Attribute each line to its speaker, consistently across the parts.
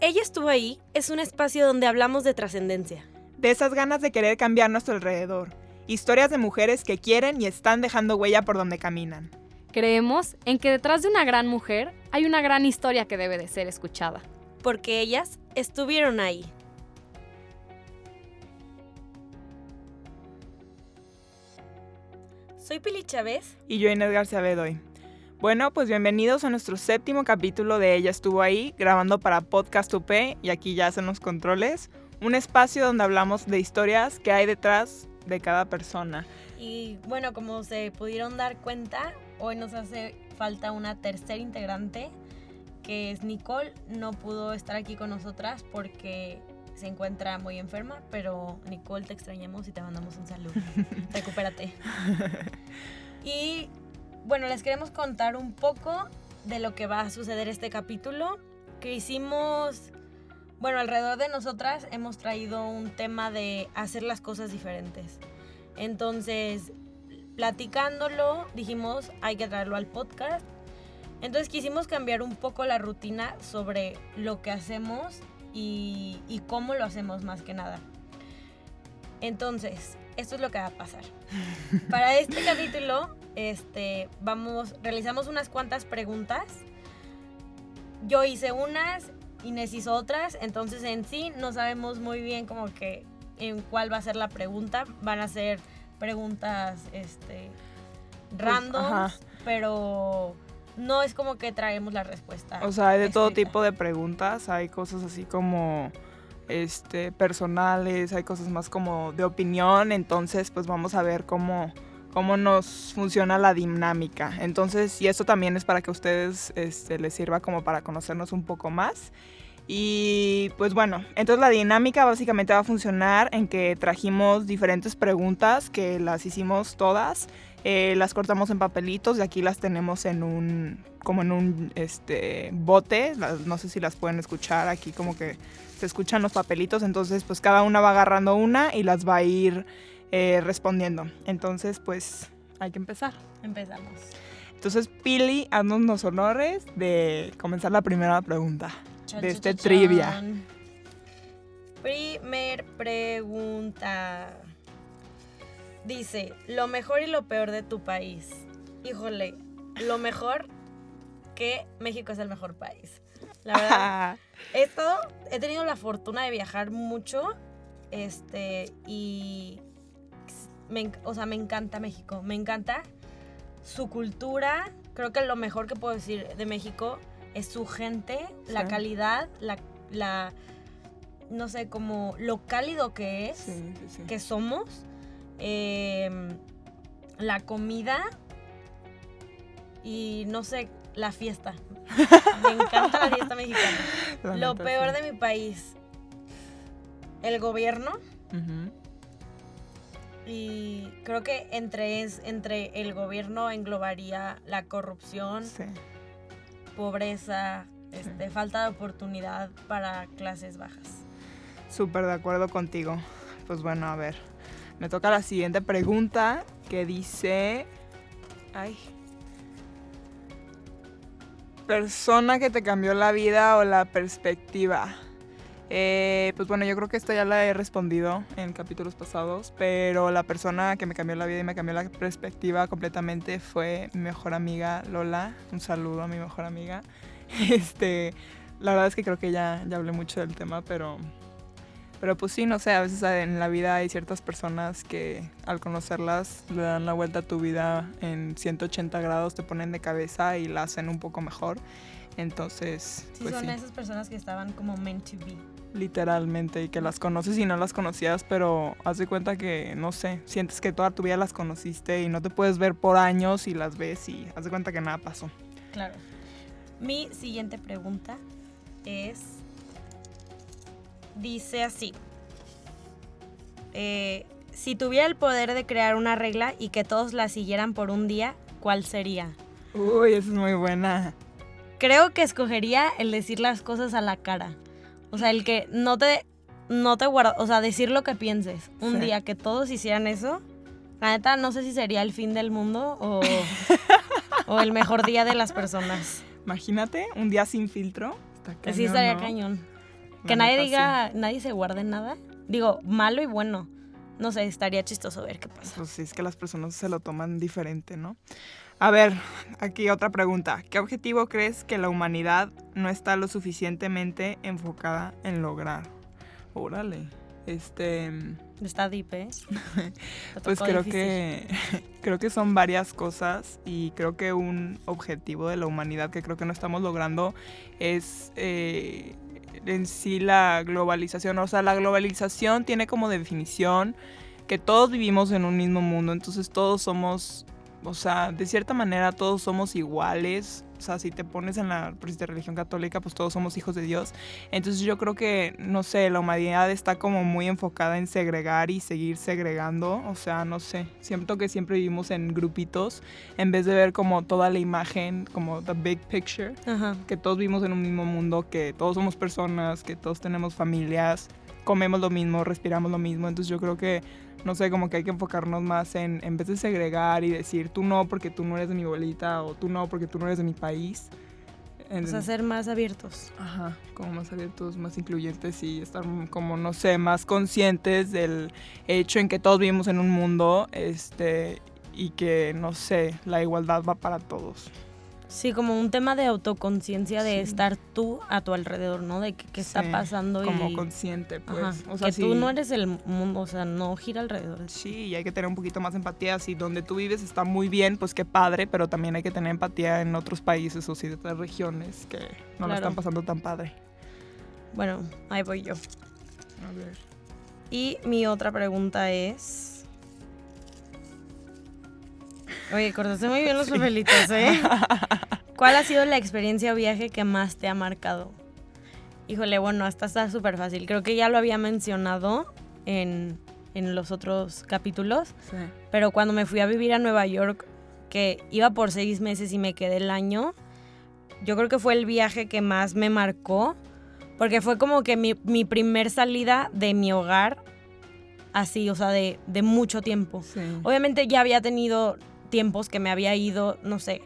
Speaker 1: Ella estuvo ahí es un espacio donde hablamos de trascendencia.
Speaker 2: De esas ganas de querer cambiar nuestro alrededor. Historias de mujeres que quieren y están dejando huella por donde caminan.
Speaker 3: Creemos en que detrás de una gran mujer hay una gran historia que debe de ser escuchada.
Speaker 1: Porque ellas estuvieron ahí. Soy Pili Chávez.
Speaker 2: Y yo Inés García Bedoy. Bueno, pues bienvenidos a nuestro séptimo capítulo de Ella estuvo ahí, grabando para Podcast UP y aquí ya hacen los controles. Un espacio donde hablamos de historias que hay detrás de cada persona.
Speaker 1: Y bueno, como se pudieron dar cuenta, hoy nos hace falta una tercera integrante, que es Nicole. No pudo estar aquí con nosotras porque se encuentra muy enferma, pero Nicole te extrañamos y te mandamos un saludo. Recupérate. Y bueno, les queremos contar un poco de lo que va a suceder este capítulo, que hicimos, bueno, alrededor de nosotras hemos traído un tema de hacer las cosas diferentes. Entonces, platicándolo, dijimos, hay que traerlo al podcast. Entonces quisimos cambiar un poco la rutina sobre lo que hacemos y, y cómo lo hacemos más que nada. Entonces, esto es lo que va a pasar. Para este capítulo, este, vamos, realizamos unas cuantas preguntas. Yo hice unas, Inés hizo otras, entonces en sí no sabemos muy bien como que en cuál va a ser la pregunta. Van a ser preguntas, este, random, pero no es como que traemos la respuesta.
Speaker 2: O sea, hay de todo tipo de preguntas, hay cosas así como este personales, hay cosas más como de opinión, entonces pues vamos a ver cómo cómo nos funciona la dinámica. Entonces, y esto también es para que a ustedes este, les sirva como para conocernos un poco más. Y pues bueno, entonces la dinámica básicamente va a funcionar en que trajimos diferentes preguntas que las hicimos todas eh, las cortamos en papelitos y aquí las tenemos en un, como en un este, bote, no sé si las pueden escuchar, aquí como que se escuchan los papelitos, entonces pues cada una va agarrando una y las va a ir eh, respondiendo. Entonces pues hay que empezar.
Speaker 1: Empezamos.
Speaker 2: Entonces Pili, haznos los honores de comenzar la primera pregunta de este trivia.
Speaker 1: Primer pregunta. Dice, lo mejor y lo peor de tu país. Híjole, lo mejor que México es el mejor país. La verdad, esto, he tenido la fortuna de viajar mucho, este, y, me, o sea, me encanta México, me encanta su cultura. Creo que lo mejor que puedo decir de México es su gente, la calidad, la, la, no sé, como lo cálido que es, que somos Em, la comida y no sé, la fiesta. Me encanta la fiesta mexicana. Lo peor de mi país, el gobierno. Y creo que entre, es, entre el gobierno englobaría la corrupción, pobreza, este, falta de oportunidad para clases bajas.
Speaker 2: Súper de acuerdo contigo. Pues bueno, a ver. Me toca la siguiente pregunta que dice... Ay. Persona que te cambió la vida o la perspectiva. Eh, pues bueno, yo creo que esto ya la he respondido en capítulos pasados, pero la persona que me cambió la vida y me cambió la perspectiva completamente fue mi mejor amiga Lola. Un saludo a mi mejor amiga. Este, la verdad es que creo que ya, ya hablé mucho del tema, pero pero pues sí, no sé, a veces en la vida hay ciertas personas que al conocerlas le dan la vuelta a tu vida en 180 grados, te ponen de cabeza y la hacen un poco mejor. Entonces...
Speaker 1: Sí, pues son esas personas que estaban como meant to be.
Speaker 2: Literalmente, y que las conoces y no las conocías, pero haz de cuenta que, no sé, sientes que toda tu vida las conociste y no te puedes ver por años y las ves y haz de cuenta que nada pasó.
Speaker 1: Claro. Mi siguiente pregunta es dice así. Eh, si tuviera el poder de crear una regla y que todos la siguieran por un día, ¿cuál sería?
Speaker 2: Uy, esa es muy buena.
Speaker 1: Creo que escogería el decir las cosas a la cara. O sea, el que no te, no te guarda, o sea, decir lo que pienses. Un
Speaker 2: Sí.
Speaker 1: día que todos hicieran eso, la neta no sé si sería el fin del mundo o, o el mejor día de las personas.
Speaker 2: Imagínate, un día sin filtro. Está
Speaker 1: sí estaría
Speaker 2: ¿no?
Speaker 1: cañón.
Speaker 2: La
Speaker 1: Que nadie
Speaker 2: neta,
Speaker 1: diga, nadie se guarde nada. Digo, malo y bueno. No sé, estaría chistoso ver qué pasa.
Speaker 2: Pues sí, es que las personas se lo toman diferente, ¿no? A ver, aquí otra pregunta. ¿Qué objetivo crees que la humanidad no está lo suficientemente enfocada en lograr? Órale. Este,
Speaker 1: Está deep, ¿eh?
Speaker 2: Pues creo
Speaker 1: difícil.
Speaker 2: que creo que son varias cosas y creo que un objetivo de la humanidad que creo que no estamos logrando es eh, en sí la globalización. O sea, la globalización tiene como definición que todos vivimos en un mismo mundo, entonces todos somos, o sea, de cierta manera todos somos iguales. O sea, si te pones en la pues, de religión católica, pues todos somos hijos de Dios. Entonces yo creo que, no sé, la humanidad está como muy enfocada en segregar y seguir segregando. O sea, no sé, siento que siempre vivimos en grupitos en vez de ver como toda la imagen, como the big picture
Speaker 1: Ajá.
Speaker 2: que todos vivimos en un mismo mundo, que todos somos personas, que todos tenemos familias, comemos lo mismo, respiramos lo mismo. Entonces yo creo que, no sé, como que hay que enfocarnos más en, en vez de segregar y decir tú no porque tú no eres de mi abuelita o tú no porque tú no eres de mi país. En-
Speaker 1: O sea, ser más abiertos.
Speaker 2: Ajá, como más abiertos, más incluyentes y estar como, no sé, más conscientes del hecho en que todos vivimos en un mundo, este, y que, no sé, la igualdad va para todos.
Speaker 1: Sí, como un tema de autoconciencia de
Speaker 2: Sí.
Speaker 1: estar tú a tu alrededor, ¿no? De qué, qué está
Speaker 2: Sí,
Speaker 1: pasando
Speaker 2: Como
Speaker 1: y...
Speaker 2: consciente, pues.
Speaker 1: Ajá,
Speaker 2: O sea,
Speaker 1: que
Speaker 2: sí,
Speaker 1: tú no eres el mundo, o sea, no gira alrededor de ti.
Speaker 2: Sí, y hay que tener un poquito más empatía. Si donde tú vives está muy bien, pues qué padre, pero también hay que tener empatía en otros países o ciertas regiones que no la
Speaker 1: Claro.
Speaker 2: están pasando tan padre.
Speaker 1: Bueno, ahí voy yo.
Speaker 2: A ver.
Speaker 1: Y mi otra pregunta es... Oye, cortaste muy bien los papelitos, ¿eh? ¿Cuál ha sido la experiencia o viaje que más te ha marcado? Híjole, bueno, hasta está súper fácil. Creo que ya lo había mencionado en, en los otros capítulos.
Speaker 2: Sí.
Speaker 1: Pero cuando me fui a vivir a Nueva York, que iba por seis meses y me quedé el año, yo creo que fue el viaje que más me marcó, porque fue como que mi, mi primer salida de mi hogar, así, o sea, de, de mucho tiempo.
Speaker 2: Sí.
Speaker 1: Obviamente ya había tenido tiempos que me había ido, no sé,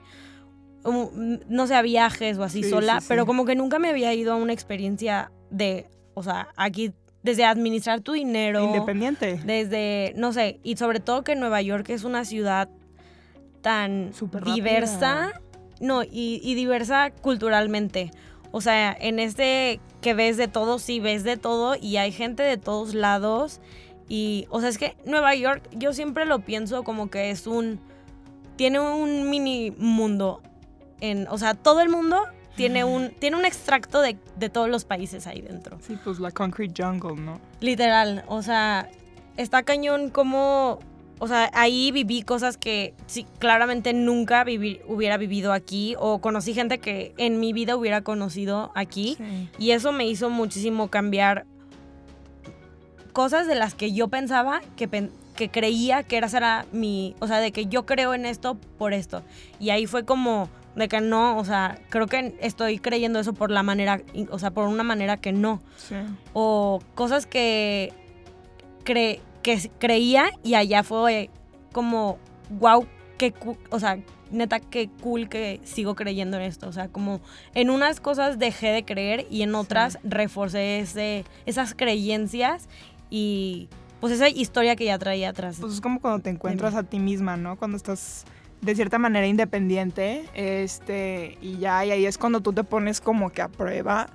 Speaker 1: um, no sé, a viajes o así
Speaker 2: Sí,
Speaker 1: sola,
Speaker 2: sí, sí.
Speaker 1: pero como que nunca me había ido a una experiencia de, o sea, aquí, desde administrar tu dinero.
Speaker 2: Independiente.
Speaker 1: Desde, no sé, y sobre todo que Nueva York es una ciudad tan diversa,
Speaker 2: rápida.
Speaker 1: no, y, y diversa culturalmente. O sea, en este que ves de todo, sí ves de todo y hay gente de todos lados. Y, o sea, es que Nueva York, yo siempre lo pienso como que es un, tiene un mini mundo. En, o sea, todo el mundo tiene un, tiene un extracto de, de todos los países ahí dentro.
Speaker 2: Sí, pues la concrete jungle, ¿no?
Speaker 1: Literal, o sea, está cañón como, o sea, ahí viví cosas que sí, claramente nunca hubiera vivido aquí o conocí gente que en mi vida hubiera conocido aquí
Speaker 2: Sí.
Speaker 1: y eso me hizo muchísimo cambiar cosas de las que yo pensaba que, pen- que creía que era, era mi, o sea, de que yo creo en esto por esto. Y ahí fue como de que no, o sea, creo que estoy creyendo eso por la manera, o sea, por una manera que no
Speaker 2: Sí.
Speaker 1: o cosas que, cre- que creía y allá fue como, wow, qué o sea, neta, qué cool que sigo creyendo en esto. O sea, como en unas cosas dejé de creer y en otras reforcé ese, esas creencias y pues esa historia que ya traía atrás.
Speaker 2: Pues es como cuando te encuentras a ti misma, ¿no? Cuando estás de cierta manera independiente, este, y ya, y ahí es cuando tú te pones como que a prueba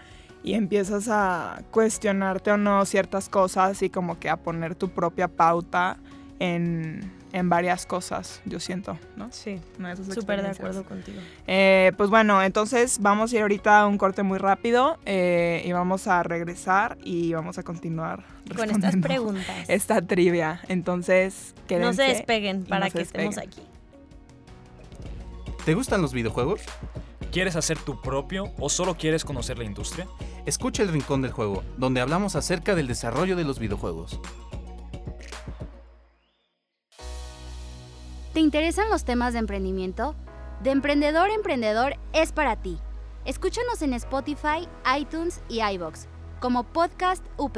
Speaker 2: y empiezas a cuestionarte o no ciertas cosas y como que a poner tu propia pauta en, en varias cosas, yo siento, ¿no?
Speaker 1: sí, súper de acuerdo contigo.
Speaker 2: Eh, pues bueno, entonces vamos a ir ahorita a un corte muy rápido eh, y vamos a regresar y vamos a continuar
Speaker 1: Con estas preguntas.
Speaker 2: esta trivia. Entonces,
Speaker 1: no se despeguen para
Speaker 2: no
Speaker 1: que estemos aquí.
Speaker 4: ¿Te gustan los videojuegos? ¿Quieres hacer tu propio o solo quieres conocer la industria?
Speaker 5: Escucha el Rincón del Juego, donde hablamos acerca del desarrollo de los videojuegos.
Speaker 6: ¿Te interesan los temas de emprendimiento? De Emprendedor a Emprendedor es para ti. Escúchanos en Spotify, iTunes y iBox como Podcast UP.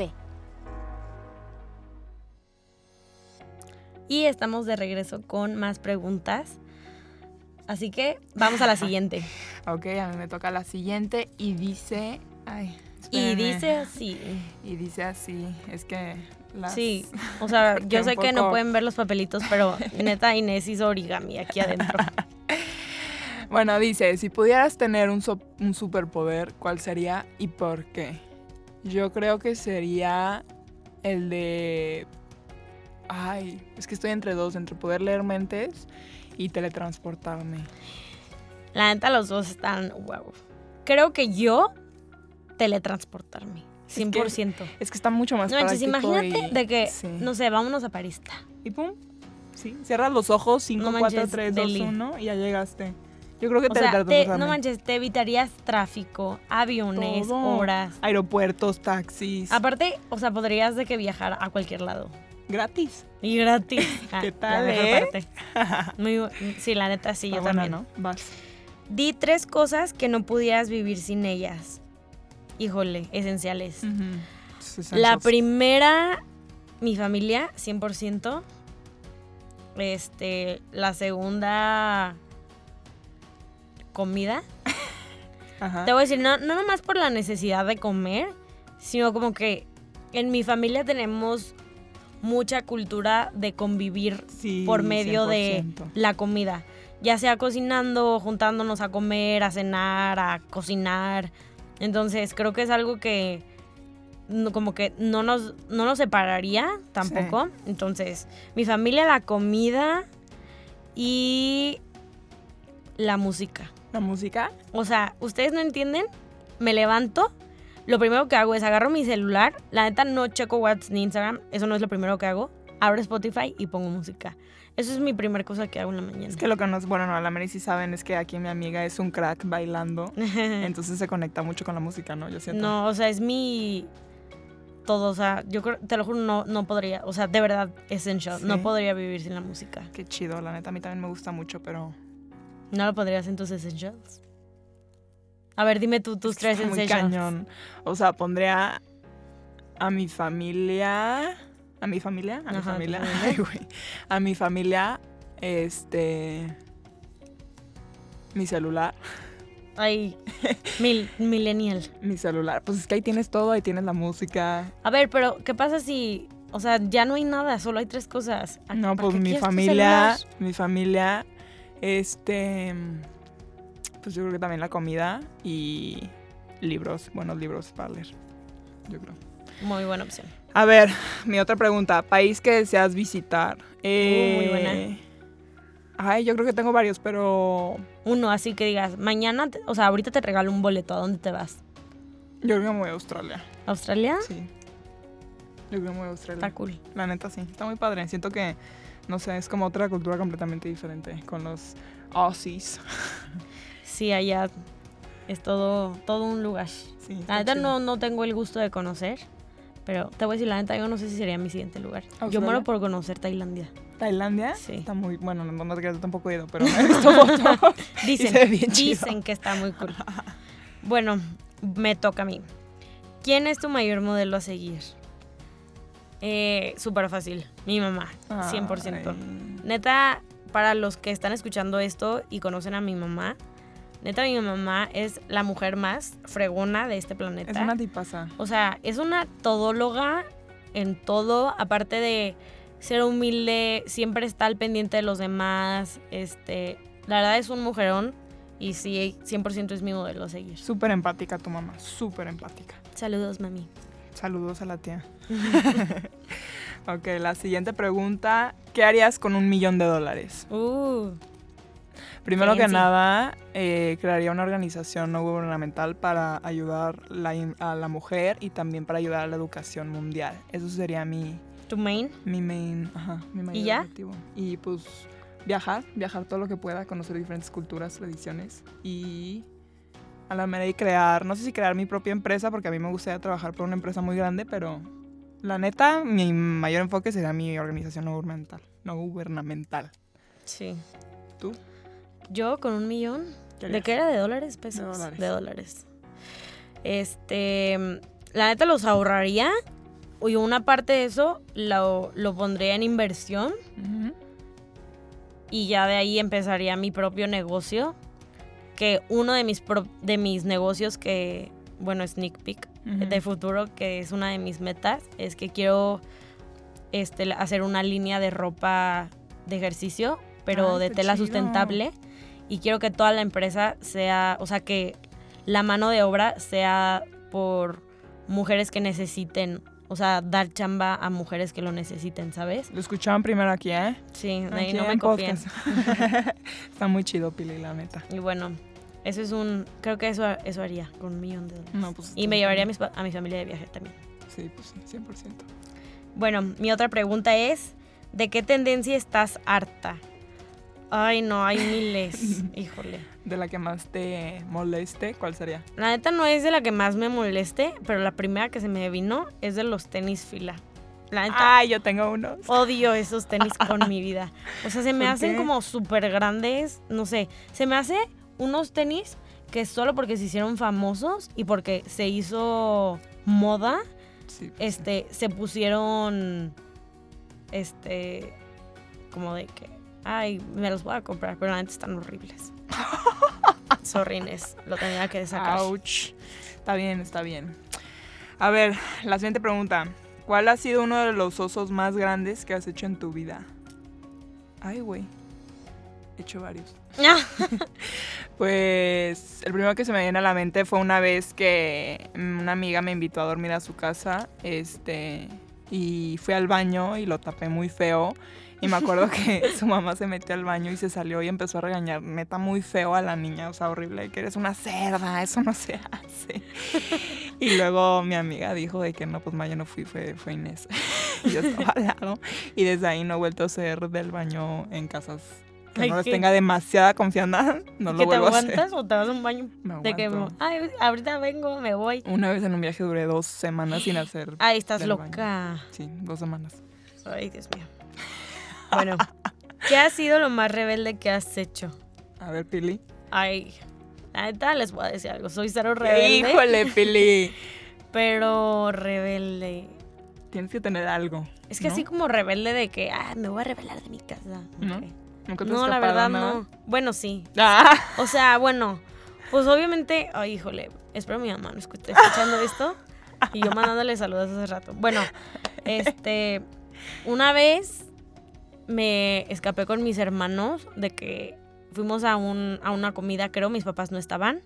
Speaker 1: Y estamos de regreso con más preguntas. Así que vamos a la siguiente.
Speaker 2: Ok, a mí me toca la siguiente y dice... Ay,
Speaker 1: y dice así.
Speaker 2: Y dice así, es que... Las...
Speaker 1: Sí, o sea, yo sé que no pueden ver los papelitos, pero neta Inés hizo origami aquí adentro.
Speaker 2: Bueno, dice, si pudieras tener un, so- un superpoder, ¿cuál sería y por qué? Yo creo que sería el de... Ay, es que estoy entre dos, entre poder leer mentes y teletransportarme.
Speaker 1: La neta, los dos están wow. Creo que yo teletransportarme.
Speaker 2: Que-
Speaker 1: 100%.
Speaker 2: Es que está mucho más
Speaker 1: No manches,
Speaker 2: práctico
Speaker 1: imagínate
Speaker 2: y-
Speaker 1: de que,
Speaker 2: sí.
Speaker 1: no sé, vámonos a París.
Speaker 2: Y pum, sí, cierras los ojos, 5,
Speaker 1: No
Speaker 2: 4,
Speaker 1: manches,
Speaker 2: 3, 2,
Speaker 1: deli.
Speaker 2: 1 y ya llegaste. Yo creo que
Speaker 1: O sea, te- no manches, te evitarías tráfico, aviones,
Speaker 2: Todo.
Speaker 1: horas.
Speaker 2: Aeropuertos, taxis.
Speaker 1: Aparte, o sea, podrías de que viajar a cualquier lado.
Speaker 2: Gratis.
Speaker 1: Y gratis. Ah,
Speaker 2: ¿Qué tal,
Speaker 1: la mejor
Speaker 2: eh?
Speaker 1: parte. Muy bu- sí, la neta, sí, yo
Speaker 2: buena,
Speaker 1: también.
Speaker 2: ¿no? Vas.
Speaker 1: Di tres cosas que no pudieras vivir sin ellas. Híjole, esenciales. La primera, mi familia, 100%. Este, la segunda, comida.
Speaker 2: Ajá.
Speaker 1: Te voy a decir, no, no nomás por la necesidad de comer, sino como que en mi familia tenemos mucha cultura de convivir
Speaker 2: Sí,
Speaker 1: por medio de
Speaker 2: 100%.
Speaker 1: la comida. Ya sea cocinando, juntándonos a comer, a cenar, a cocinar. Entonces creo que es algo que no- como que no nos, no nos separaría tampoco. Entonces, mi familia, la comida y la música.
Speaker 2: La música.
Speaker 1: O sea, ustedes no entienden, me levanto, lo primero que hago es agarro mi celular, la neta no checo WhatsApp ni Instagram, eso no es lo primero que hago, abro Spotify y pongo música. Eso es mi primera cosa que hago en la mañana.
Speaker 2: Es que lo que nos, bueno, no, la Mary sí saben es que aquí mi amiga es un crack bailando. Entonces se conecta mucho con la música, ¿no? Yo siento.
Speaker 1: no, o sea, es mi todo, o sea, yo creo, te lo juro, no, no podría, o sea, de verdad, essential, no
Speaker 2: Sí.
Speaker 1: podría vivir sin la música.
Speaker 2: Qué chido, la neta, a mí también me gusta mucho, pero.
Speaker 1: No lo podrías en tus essentials. A ver, dime tú tus tres
Speaker 2: Está muy cañón. O sea, pondría a mi familia. ¿A mi familia? A mi
Speaker 1: Ajá,
Speaker 2: familia.
Speaker 1: familia.
Speaker 2: Ay, güey. A mi familia, este. Mi celular.
Speaker 1: Ay, mil, millennial.
Speaker 2: Mi celular. Pues es que ahí tienes todo, ahí tienes la música.
Speaker 1: A ver, pero ¿qué pasa si, o sea, ya no hay nada, solo hay tres cosas? ¿A-
Speaker 2: No, pues mi familia, mi familia, este, pues yo creo que también la comida y libros, buenos libros para leer, yo creo.
Speaker 1: Muy buena opción.
Speaker 2: A ver, mi otra pregunta, país que deseas visitar.
Speaker 1: Uh, muy buena.
Speaker 2: Eh, Ay, yo creo que tengo varios, pero
Speaker 1: Uno, así que digas, mañana, te- o sea, ahorita te regalo un boleto, ¿a dónde te vas?
Speaker 2: yo creo que me voy a Australia,
Speaker 1: ¿Australia?
Speaker 2: sí. Yo creo que me voy a Australia.
Speaker 1: Está cool.
Speaker 2: La neta sí, está muy padre. Siento que, no sé, es como otra cultura completamente diferente con los Aussies.
Speaker 1: Sí, allá es todo, todo un lugar.
Speaker 2: Sí,
Speaker 1: La neta no, no tengo el gusto de conocer, pero te voy a decir, la neta yo no sé si sería mi siguiente lugar. Yo muero por conocer Tailandia.
Speaker 2: ¿Tailandia?
Speaker 1: Sí.
Speaker 2: Está muy, bueno, no, no yo tampoco he ido, pero me he visto fotos.
Speaker 1: Dicen,
Speaker 2: chido.
Speaker 1: dicen que está muy cool. Bueno, me toca a mí. ¿Quién es tu mayor modelo a seguir? Eh, Súper fácil. Mi mamá, 100%.
Speaker 2: Ay.
Speaker 1: Neta, para los que están escuchando esto y conocen a mi mamá, neta, mi mamá es la mujer más fregona de este planeta.
Speaker 2: Es una tipaza.
Speaker 1: O sea, es una todóloga en todo, aparte de ser humilde, siempre está al pendiente de los demás. Este, la verdad es un mujerón y sí, 100% es mi modelo a seguir.
Speaker 2: Súper empática tu mamá, súper empática.
Speaker 1: Saludos, mami.
Speaker 2: Saludos a la tía. ok, la siguiente pregunta. ¿Qué harías con un millón de dólares?
Speaker 1: Uh,
Speaker 2: Primero que nada, eh, crearía una organización no gubernamental para ayudar la a la mujer y también para ayudar a la educación mundial. Eso sería mi,
Speaker 1: tu main.
Speaker 2: mi main, ajá, mi mayor
Speaker 1: ya?
Speaker 2: objetivo. Y pues viajar, viajar todo lo que pueda, conocer diferentes culturas, tradiciones y a la mera y crear, no sé si crear mi propia empresa, porque a mí me gustaría trabajar por una empresa muy grande, pero la neta, mi mayor enfoque sería mi organización no gubernamental. No gubernamental.
Speaker 1: Sí.
Speaker 2: ¿Tú?
Speaker 1: Yo con un millón.
Speaker 2: ¿Qué
Speaker 1: ¿De qué era? ¿De dólares? ¿Pesos?
Speaker 2: De dólares.
Speaker 1: De dólares. Este. La neta los ahorraría. Y una parte de eso lo, lo pondría en inversión. Y ya de ahí empezaría mi propio negocio. Que uno de mis, pro- de mis negocios que. Bueno, sneak peek
Speaker 2: Ujú.
Speaker 1: de futuro, que es una de mis metas, es que quiero este, hacer una línea de ropa de ejercicio, pero
Speaker 2: Ah,
Speaker 1: de tela
Speaker 2: chido.
Speaker 1: sustentable. Y quiero que toda la empresa sea, o sea, que la mano de obra sea por mujeres que necesiten, o sea, dar chamba a mujeres que lo necesiten, ¿sabes?
Speaker 2: Lo escuchaban primero aquí, ¿eh?
Speaker 1: Sí, de ahí no me
Speaker 2: en
Speaker 1: copien.
Speaker 2: Está muy chido, Pili, la neta.
Speaker 1: Y bueno, eso es un, creo que eso, eso haría con un millón de dólares.
Speaker 2: No, pues,
Speaker 1: y me llevaría a, mis a mi familia de viaje también.
Speaker 2: Sí, pues sí, 100%.
Speaker 1: Bueno, mi otra pregunta es, ¿de qué tendencia estás harta? Ay, no, hay miles. Híjole.
Speaker 2: De la que más te moleste, ¿cuál sería?
Speaker 1: La neta no es de la que más me moleste, pero la primera que se me vino es de los tenis fila. La neta,
Speaker 2: Ay, yo tengo unos.
Speaker 1: odio esos tenis con mi vida. O sea, se me
Speaker 2: ¿Por
Speaker 1: hacen
Speaker 2: qué?
Speaker 1: como súper grandes, no sé. Se me hace unos tenis que solo porque se hicieron famosos y porque se hizo moda,
Speaker 2: Sí, pues,
Speaker 1: este, se pusieron, este, como de que, ay, me los voy a comprar, pero neta están horribles. Sorry, Inés, lo tenía que sacar.
Speaker 2: Ouch. Está bien, está bien. A ver, la siguiente pregunta. ¿Cuál ha sido uno de los osos más grandes que has hecho en tu vida? Ay, güey. He hecho varios. Pues el primero que se me viene a la mente fue una vez que una amiga me invitó a dormir a su casa, este, y fui al baño y lo tapé muy feo. Y me acuerdo que su mamá se metió al baño y se salió y empezó a regañar neta muy feo a la niña, o sea, horrible, que eres una cerda, eso no se hace. Y luego mi amiga dijo de que no, pues Maya no fui, fue, fue Inés. Y yo estaba al lado. Y desde ahí no he vuelto a ser del baño en casas que
Speaker 1: Ay,
Speaker 2: no les
Speaker 1: ¿qué?
Speaker 2: tenga demasiada confianza, no lo
Speaker 1: ¿Que te
Speaker 2: vuelvo a hacer.
Speaker 1: aguantas o te vas a un baño?
Speaker 2: Me
Speaker 1: De que, ay, ahorita vengo, me voy.
Speaker 2: Una vez en un viaje duré dos semanas sin hacer.
Speaker 1: Ay, estás
Speaker 2: del baño.
Speaker 1: loca.
Speaker 2: Sí, dos semanas.
Speaker 1: Ay, Dios mío. Bueno, ¿qué ha sido lo más rebelde que has hecho?
Speaker 2: A ver, Pili.
Speaker 1: Ay, la neta les voy a decir algo. Soy cero rebelde.
Speaker 2: Híjole, Pili.
Speaker 1: Pero rebelde.
Speaker 2: Tienes que tener algo.
Speaker 1: Es que
Speaker 2: ¿no?
Speaker 1: así como rebelde de que, ah, me voy a rebelar de mi casa.
Speaker 2: ¿No? ¿Nunca te has
Speaker 1: No, la verdad
Speaker 2: nada?
Speaker 1: no. Bueno, sí.
Speaker 2: Ah,
Speaker 1: O sea, bueno, pues obviamente, ay, híjole, espero mi mamá no esté escuchando esto y yo mandándole saludos hace rato. Bueno, este, una vez me escapé con mis hermanos de que fuimos a, un, a una comida, creo, mis papás no estaban.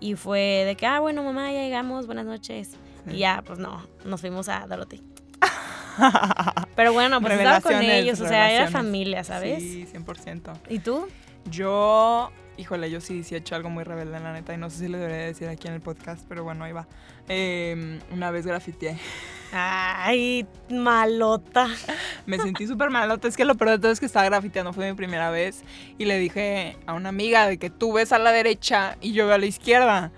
Speaker 1: Y fue de que, ah, bueno, mamá, ya llegamos, buenas noches.
Speaker 2: Sí.
Speaker 1: Y ya, pues no, nos fuimos a Dorothy. Pero bueno, pues estaba con ellos, o sea, era familia, ¿sabes?
Speaker 2: Sí, 100%.
Speaker 1: ¿Y tú?
Speaker 2: Yo, híjole, yo sí, sí he hecho algo muy rebelde, la neta, y no sé si le debería decir aquí en el podcast, pero bueno, ahí va. Eh, una vez grafiteé.
Speaker 1: Ay, malota.
Speaker 2: Me sentí súper malota. Es que lo peor de todo es que estaba grafiteando, fue mi primera vez. Y le dije a una amiga de que tú ves a la derecha y yo veo a la izquierda.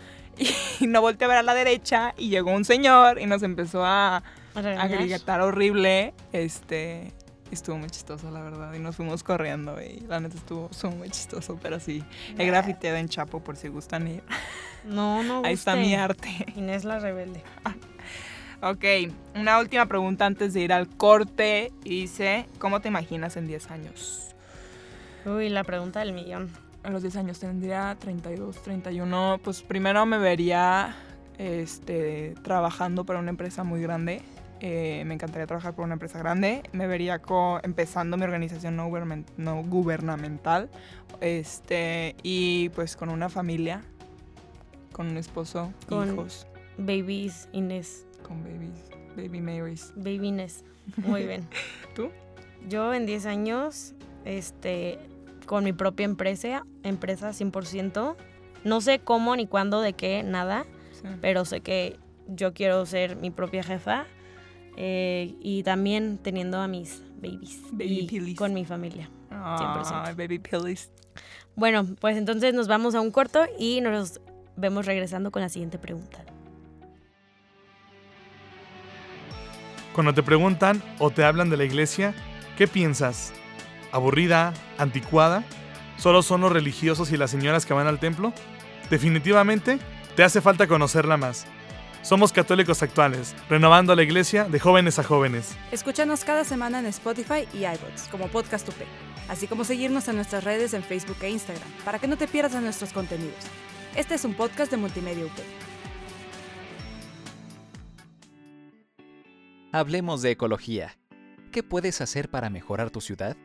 Speaker 2: Y no volteé a ver a la derecha y llegó un señor y nos empezó a, a
Speaker 1: regañar.
Speaker 2: gritar horrible. Este, estuvo muy chistoso, la verdad. Y nos fuimos corriendo y la neta estuvo, estuvo muy chistoso. Pero sí, he grafiteado en Chapo por si gustan ir.
Speaker 1: No, no.
Speaker 2: Ahí está mi arte.
Speaker 1: Inés la rebelde.
Speaker 2: Ok, una última pregunta antes de ir al corte. Dice, ¿cómo te imaginas en 10 años?
Speaker 1: Uy, la pregunta del millón.
Speaker 2: A los 10 años tendría 32, 31. Pues primero me vería este, trabajando para una empresa muy grande. Eh, me encantaría trabajar por una empresa grande. Me vería empezando mi organización no gubernamental. Este, y pues con una familia, con un esposo,
Speaker 1: Con-
Speaker 2: hijos,
Speaker 1: Babies, Inés.
Speaker 2: Con babies, baby Marys.
Speaker 1: Baby Inés. Muy bien.
Speaker 2: ¿Tú?
Speaker 1: Yo en 10 años, este, con mi propia empresa, empresa 100%. No sé cómo, ni cuándo, de qué, nada.
Speaker 2: Sí.
Speaker 1: Pero sé que yo quiero ser mi propia jefa. eh, y también teniendo a mis babies.
Speaker 2: Baby
Speaker 1: y con mi familia. 100%.
Speaker 2: Ay, baby pillies.
Speaker 1: Bueno, pues entonces nos vamos a un corto y nos vemos regresando con la siguiente pregunta.
Speaker 7: Cuando te preguntan o te hablan de la iglesia, ¿qué piensas? ¿Aburrida? ¿Anticuada? ¿Solo son los religiosos y las señoras que van al templo? Definitivamente, te hace falta conocerla más. Somos católicos actuales, renovando la iglesia de jóvenes a jóvenes.
Speaker 8: Escúchanos cada semana en Spotify y iBots como Podcast UP, así como seguirnos en nuestras redes en Facebook e Instagram para que no te pierdas de nuestros contenidos. Este es un podcast de Multimedia UP.
Speaker 9: Hablemos de ecología. ¿Qué puedes hacer para mejorar tu ciudad?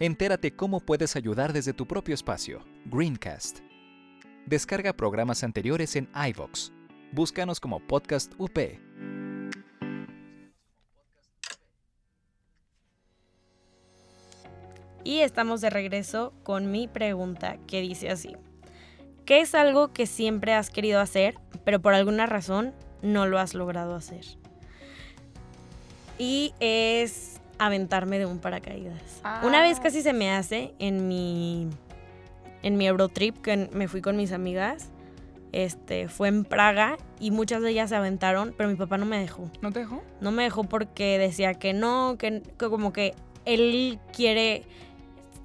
Speaker 9: Entérate cómo puedes ayudar desde tu propio espacio. Greencast. Descarga programas anteriores en iVox. Búscanos como Podcast UP.
Speaker 1: Y estamos de regreso con mi pregunta que dice así. ¿Qué es algo que siempre has querido hacer, pero por alguna razón no lo has logrado hacer? Y es aventarme de un paracaídas. Una vez casi se me hace en mi en mi Eurotrip que me fui con mis amigas. Este, fue en Praga y muchas de ellas se aventaron, pero mi papá no me dejó.
Speaker 2: ¿No te dejó?
Speaker 1: No me dejó porque decía que no, que, que como que él quiere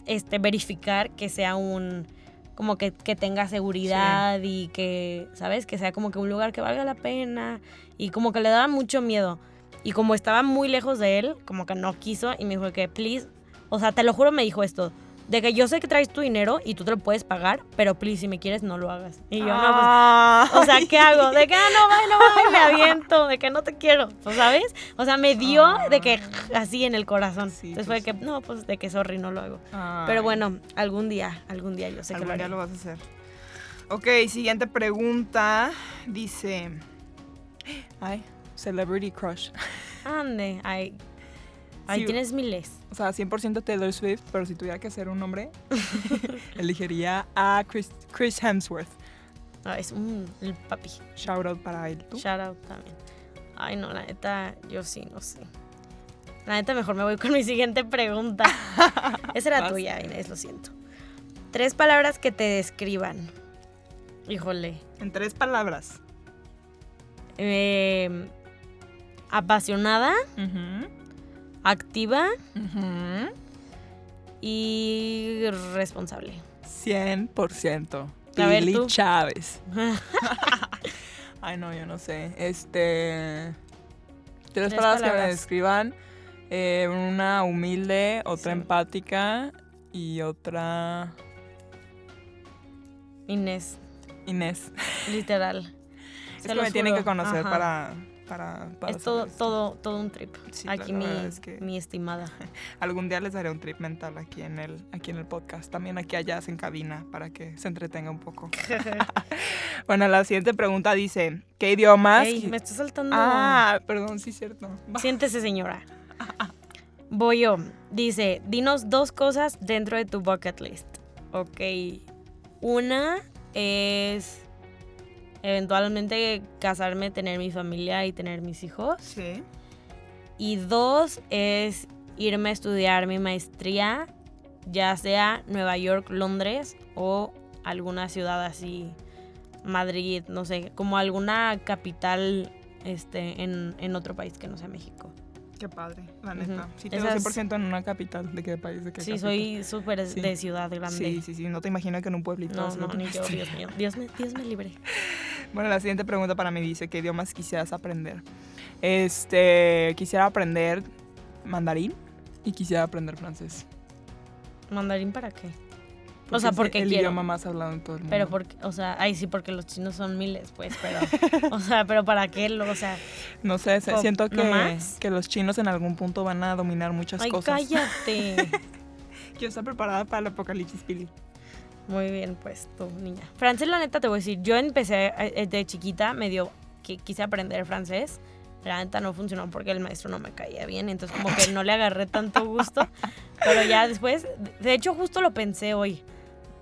Speaker 1: este, verificar que sea un, como que, que tenga seguridad y que, ¿sabes? Que sea como que un lugar que valga la pena y como que le daba mucho miedo. Y como estaba muy lejos de él, como que no quiso y me dijo que, please, o sea, te lo juro, me dijo esto. De que yo sé que traes tu dinero y tú te lo puedes pagar, pero please, si me quieres, no lo hagas. Y yo, no, pues, o sea, ¿qué hago? De que, ah, no, vaya, no, vaya, me aviento, de que no te quiero, pues, ¿sabes? O sea, me dio de que así en el corazón. Entonces fue de que, no, pues, de que sorry, no lo hago. Pero bueno, algún día, algún día yo sé que lo
Speaker 2: día
Speaker 1: haré.
Speaker 2: lo vas a hacer. Ok, siguiente pregunta. Dice. Ay, Celebrity Crush.
Speaker 1: Ande, ahí
Speaker 2: Sí.
Speaker 1: tienes miles.
Speaker 2: O sea, 100% Taylor Swift, pero si tuviera que hacer un nombre, elegiría a Chris, Chris Hemsworth.
Speaker 1: Ah, es un el papi.
Speaker 2: Shout out para él. ¿Tú?
Speaker 1: Shout out también. Ay, no, la neta, yo sí, no sé. La neta, mejor me voy con mi siguiente pregunta. Esa era
Speaker 2: Vas.
Speaker 1: tuya, Inés, lo siento. Tres palabras que te describan. Híjole.
Speaker 2: En tres palabras.
Speaker 1: Eh, apasionada, activa y responsable.
Speaker 2: 100%.
Speaker 1: A ver,
Speaker 2: Pili. Chávez. Ay, no, yo no sé. Este. Tres,
Speaker 1: Tres
Speaker 2: palabras, que me describan. Eh, una humilde, otra
Speaker 1: Sí.
Speaker 2: empática y otra.
Speaker 1: Inés,
Speaker 2: Inés.
Speaker 1: literal.
Speaker 2: Es
Speaker 1: Se
Speaker 2: que me tienen
Speaker 1: juro.
Speaker 2: que conocer
Speaker 1: Ajá.
Speaker 2: para. Para, para
Speaker 1: Es todo,
Speaker 2: esto.
Speaker 1: todo, todo un trip.
Speaker 2: Sí,
Speaker 1: Aquí mi,
Speaker 2: verdad es que-
Speaker 1: mi estimada.
Speaker 2: Algún día les daré un trip mental aquí en el, aquí en el podcast. También aquí allá en cabina para que se entretenga un poco. bueno, la siguiente pregunta dice: ¿Qué idiomas?
Speaker 1: Ey, me está saltando.
Speaker 2: Ah, perdón, sí, cierto.
Speaker 1: Siéntese, señora. Voy yo. Dice, dinos dos cosas dentro de tu bucket list. Ok. Una es eventualmente casarme, tener mi familia y tener mis hijos.
Speaker 2: Sí.
Speaker 1: Y dos es irme a estudiar mi maestría, ya sea Nueva York, Londres o alguna ciudad así, Madrid, no sé, como alguna capital este, en, en otro país que no sea México.
Speaker 2: Qué padre, la neta. Sí, tengo
Speaker 1: Esas-
Speaker 2: 100% en una capital. ¿De qué país? ¿De qué
Speaker 1: Sí,
Speaker 2: capital?
Speaker 1: soy súper
Speaker 2: Sí.
Speaker 1: de ciudad grande.
Speaker 2: Sí, sí, sí. No te imagino que en un pueblito.
Speaker 1: No, no, ni yo. Dios mío. Dios me, Dios me libre.
Speaker 2: Bueno, la siguiente pregunta para mí dice: ¿Qué idiomas quisieras aprender? Este. Quisiera aprender mandarín y quisiera aprender francés.
Speaker 1: ¿Mandarín para qué?
Speaker 2: Porque
Speaker 1: o sea, porque
Speaker 2: el
Speaker 1: quiero.
Speaker 2: idioma más hablado en todo el mundo.
Speaker 1: Pero porque, o sea, ay sí, porque los chinos son miles, pues, pero, o sea, pero para qué, o sea,
Speaker 2: No sé, se-
Speaker 1: ¿O
Speaker 2: siento que, que los chinos en algún punto van a dominar muchas
Speaker 1: ay,
Speaker 2: cosas.
Speaker 1: cállate.
Speaker 2: Yo estoy preparada para el apocalipsis, Pili.
Speaker 1: Muy bien, pues, tú, niña. Francés, la neta, te voy a decir, yo empecé eh, de chiquita, medio, que quise aprender francés, la neta no funcionó porque el maestro no me caía bien, entonces como que no le agarré tanto gusto, pero ya después, de hecho, justo lo pensé hoy,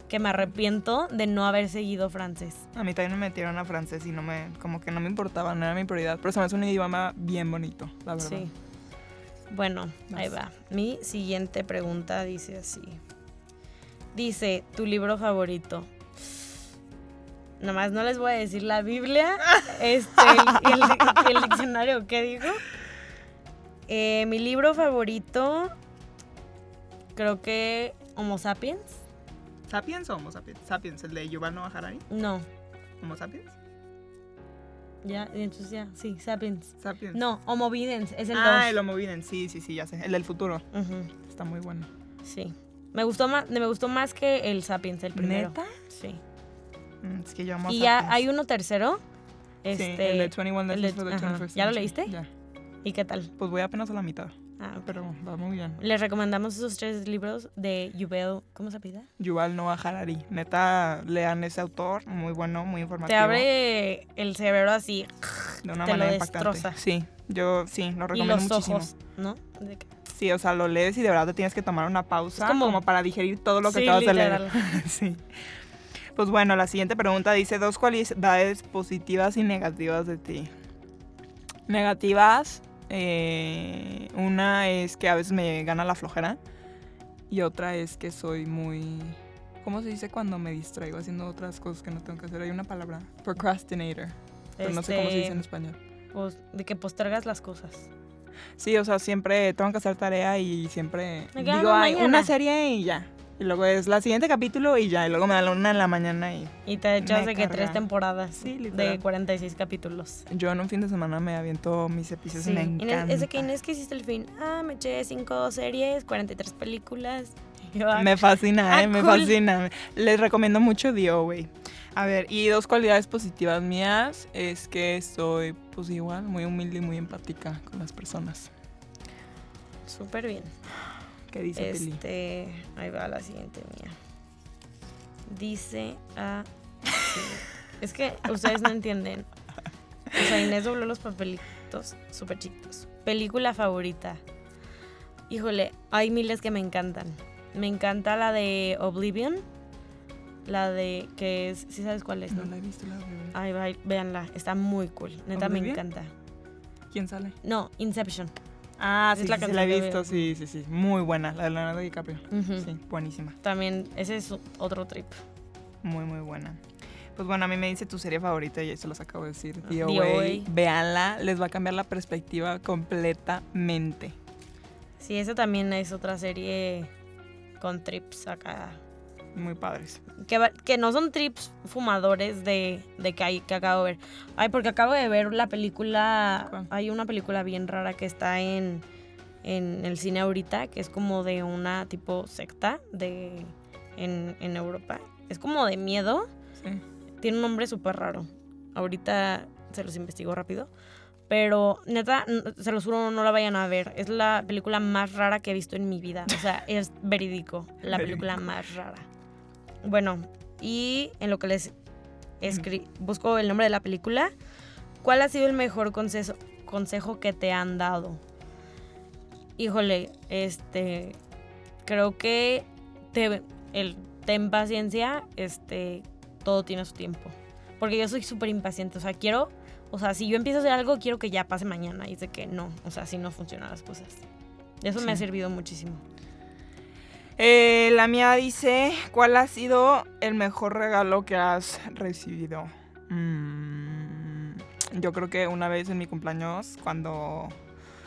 Speaker 1: que me arrepiento de no haber seguido francés.
Speaker 2: A mí también me metieron a francés y no me, como que no me importaba, no era mi prioridad. Pero se me hace un idioma bien bonito, la verdad.
Speaker 1: Sí. Bueno, ahí va. Mi siguiente pregunta dice así. Dice, ¿tu libro favorito? nomás no les voy a decir la Biblia este, el, diccionario, ¿qué digo? Eh, mi libro favorito, creo que Homo Sapiens.
Speaker 2: ¿Sapiens o Homo sapiens? Sapiens, el de Yuval Noah Harari.
Speaker 1: No,
Speaker 2: ¿Homo sapiens?
Speaker 1: ya, entonces ya, sí, Sapiens.
Speaker 2: Sapiens.
Speaker 1: No, Homo Videns, es el 2.
Speaker 2: ah, el Homo Videns, sí, sí, sí, ya sé. El del futuro. Está muy bueno.
Speaker 1: sí. Me gustó, más, me gustó más que el Sapiens, el primero.
Speaker 2: ¿Neta?
Speaker 1: Sí.
Speaker 2: Mm, Es que yo amo
Speaker 1: Y ya
Speaker 2: Sapiens.
Speaker 1: hay uno tercero.
Speaker 2: Sí,
Speaker 1: Este,
Speaker 2: el de 21
Speaker 1: el
Speaker 2: Lessons
Speaker 1: de-
Speaker 2: for the
Speaker 1: ajá.
Speaker 2: 21st
Speaker 1: ¿Ya lo leíste?
Speaker 2: Ya.
Speaker 1: ¿Y qué tal?
Speaker 2: Pues voy apenas a la mitad,
Speaker 1: Ah, ok.
Speaker 2: pero va muy bien.
Speaker 1: Les recomendamos esos tres libros de Yuval, ¿cómo se pide?
Speaker 2: Yuval Noah Harari. Neta, lean ese autor. Muy bueno, muy informativo.
Speaker 1: Te abre el cerebro así
Speaker 2: de una
Speaker 1: te lo
Speaker 2: manera impactante.
Speaker 1: destroza.
Speaker 2: Sí, yo sí, lo
Speaker 1: y
Speaker 2: recomiendo
Speaker 1: los
Speaker 2: muchísimo.
Speaker 1: ojos, ¿no? De
Speaker 2: Sí, o sea, lo lees y de verdad te tienes que tomar una pausa
Speaker 1: como-
Speaker 2: como, para digerir todo lo que
Speaker 1: Sí,
Speaker 2: acabas de
Speaker 1: literal.
Speaker 2: leer. sí. Pues bueno, la siguiente pregunta dice dos cualidades positivas y negativas de ti. Negativas, eh, una es que a veces me gana la flojera y otra es que soy muy... ¿Cómo se dice cuando me distraigo haciendo otras cosas que no tengo que hacer? Hay una palabra. Procrastinator. Pero no sé cómo se dice en
Speaker 1: Este,
Speaker 2: español.
Speaker 1: pues, de que postergas las cosas.
Speaker 2: Sí, o sea, siempre tengo que hacer tarea y siempre digo, "Ay,
Speaker 1: mañana".
Speaker 2: una serie y ya. Y luego es la siguiente capítulo y ya. Y luego me da la una en la mañana y
Speaker 1: Y te echas
Speaker 2: Me
Speaker 1: de que tres temporadas
Speaker 2: Sí,
Speaker 1: de
Speaker 2: literal.
Speaker 1: 46 capítulos.
Speaker 2: yo en un fin de semana me aviento mis episodios
Speaker 1: Sí.
Speaker 2: y me encanta.
Speaker 1: es de que Inés, ¿qué hiciste el fin? Ah, me eché cinco series, 43 películas. Yo, ah,
Speaker 2: Me fascina,
Speaker 1: Ah,
Speaker 2: eh, me
Speaker 1: cool.
Speaker 2: fascina. Les recomiendo mucho Dio, güey. A ver, y dos cualidades positivas mías es que soy, pues igual, muy humilde y muy empática con las personas.
Speaker 1: Súper bien.
Speaker 2: ¿Qué dice Pili?
Speaker 1: Este, ahí va la siguiente mía. Dice a... es que ustedes no entienden. O sea, Inés dobló los papelitos súper chiquitos. Película favorita. Híjole, hay miles que me encantan. Me encanta la de Oblivion. La de que es, ¿sí sabes cuál es?
Speaker 2: No
Speaker 1: no?
Speaker 2: la he visto, la verdad.
Speaker 1: Ay, va, véanla, está muy cool. Neta me
Speaker 2: ¿Oblivion?
Speaker 1: encanta.
Speaker 2: ¿Quién sale?
Speaker 1: No, Inception.
Speaker 2: Ah,
Speaker 1: Es
Speaker 2: sí,
Speaker 1: la
Speaker 2: sí, sí, la he visto, sí, sí, sí. Muy buena, la de Leonardo DiCaprio. Sí, buenísima.
Speaker 1: También, ese es otro trip.
Speaker 2: Muy, muy buena. Pues bueno, a mí me dice tu serie favorita y se los acabo de decir.
Speaker 1: Ah,
Speaker 2: DOA.
Speaker 1: DOA.
Speaker 2: Véanla, les va a cambiar la perspectiva completamente.
Speaker 1: Sí, esa también es otra serie con trips acá.
Speaker 2: Muy padres.
Speaker 1: Que, que no son trips fumadores de, de que, hay, que acabo de ver. Ay, porque acabo de ver la película.
Speaker 2: ¿Cuál?
Speaker 1: Hay una película bien rara que está en, en el cine ahorita, que es como de una tipo secta de, en, en Europa. Es como de miedo.
Speaker 2: Sí.
Speaker 1: Tiene un nombre súper raro. Ahorita se los investigo rápido. Pero neta, se los juro, no la vayan a ver. Es la película más rara que he visto en mi vida. O sea, es verídico. La película más rara. Bueno, y en lo que les escri- busco el nombre de la película, ¿cuál ha sido el mejor consejo, consejo que te han dado? Híjole, este, creo que te, el, ten paciencia, este, todo tiene su tiempo. Porque yo soy súper impaciente, o sea, quiero, o sea, si yo empiezo a hacer algo, quiero que ya pase mañana. Y de que no, o sea, así no funcionan las cosas. Eso me ha servido muchísimo.
Speaker 2: Eh, la mía dice, ¿cuál ha sido el mejor regalo que has recibido? Mm, yo creo que una vez en mi cumpleaños, cuando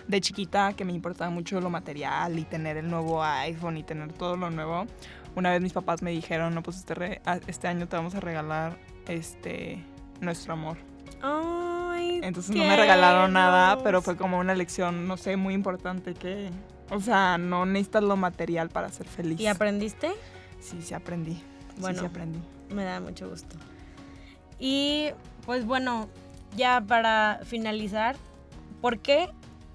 Speaker 2: de chiquita, que me importaba mucho lo material y tener el nuevo iPhone y tener todo lo nuevo, una vez mis papás me dijeron, no, pues este, re- este año te vamos a regalar este nuestro amor.
Speaker 1: Ay,
Speaker 2: Entonces no me regalaron nada, pero fue como una lección, no sé, muy importante que, o sea, no necesitas lo material para ser feliz.
Speaker 1: ¿Y aprendiste?
Speaker 2: Sí, sí aprendí.
Speaker 1: Bueno.
Speaker 2: Sí, sí aprendí.
Speaker 1: Me da mucho gusto. Y pues bueno, ya para finalizar, ¿por qué?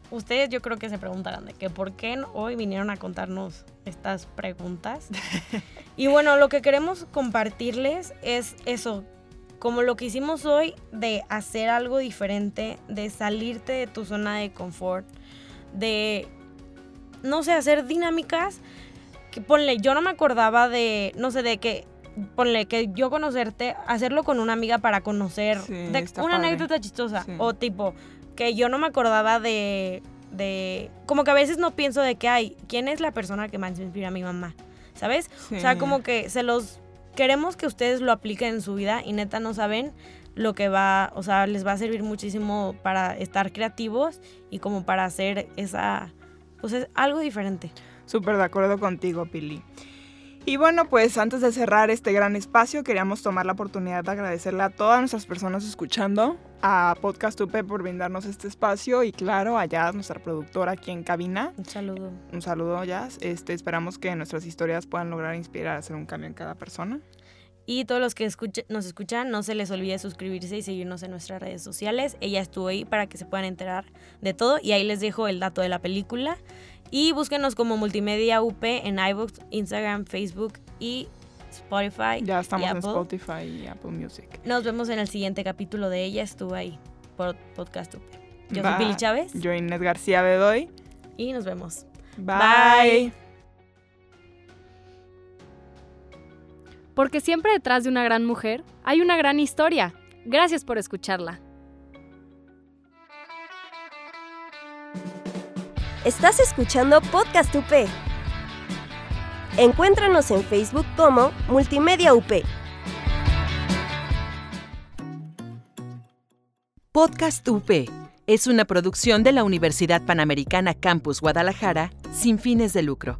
Speaker 1: Ustedes yo creo que se preguntarán de que por qué hoy vinieron a contarnos estas preguntas. y bueno, lo que queremos compartirles es eso, como lo que hicimos hoy de hacer algo diferente, de salirte de tu zona de confort, de, no sé, hacer dinámicas que ponle, yo no me acordaba de, no sé, de que, ponle, que yo conocerte, hacerlo con una amiga para conocer,
Speaker 2: Sí,
Speaker 1: de una
Speaker 2: padre.
Speaker 1: anécdota chistosa,
Speaker 2: Sí.
Speaker 1: o tipo, que yo no me acordaba de, de, como que a veces no pienso de que, ay, ¿quién es la persona que más inspira a mi mamá? ¿Sabes? O sea, como que se los queremos que ustedes lo apliquen en su vida y neta no saben lo que va, o sea, les va a servir muchísimo para estar creativos y como para hacer esa, pues es algo diferente.
Speaker 2: Súper de acuerdo contigo, Pili. Y bueno, pues antes de cerrar este gran espacio, queríamos tomar la oportunidad de agradecerle a todas nuestras personas escuchando, a Podcast UP por brindarnos este espacio y claro, a Jazz, nuestra productora aquí en cabina.
Speaker 1: Un saludo.
Speaker 2: Un saludo, Jazz. Este, esperamos que nuestras historias puedan lograr inspirar a hacer un cambio en cada persona.
Speaker 1: Y todos los que nos escuchan, no se les olvide suscribirse y seguirnos en nuestras redes sociales. Ella estuvo ahí para que se puedan enterar de todo. Y ahí les dejo el dato de la película. Y búsquenos como Multimedia UP en iVoox, Instagram, Facebook y Spotify.
Speaker 2: Ya estamos en Spotify y Apple Music.
Speaker 1: Nos vemos en el siguiente capítulo de Ella Estuvo ahí por Podcast UP. Yo soy Pili Chávez.
Speaker 2: Yo Inés García Bedoy.
Speaker 1: Y nos vemos.
Speaker 2: Bye.
Speaker 3: Porque siempre detrás de una gran mujer hay una gran historia. Gracias por escucharla.
Speaker 10: Estás escuchando Podcast UP. Encuéntranos en Facebook como Multimedia UP.
Speaker 11: Podcast UP es una producción de la Universidad Panamericana Campus Guadalajara sin fines de lucro.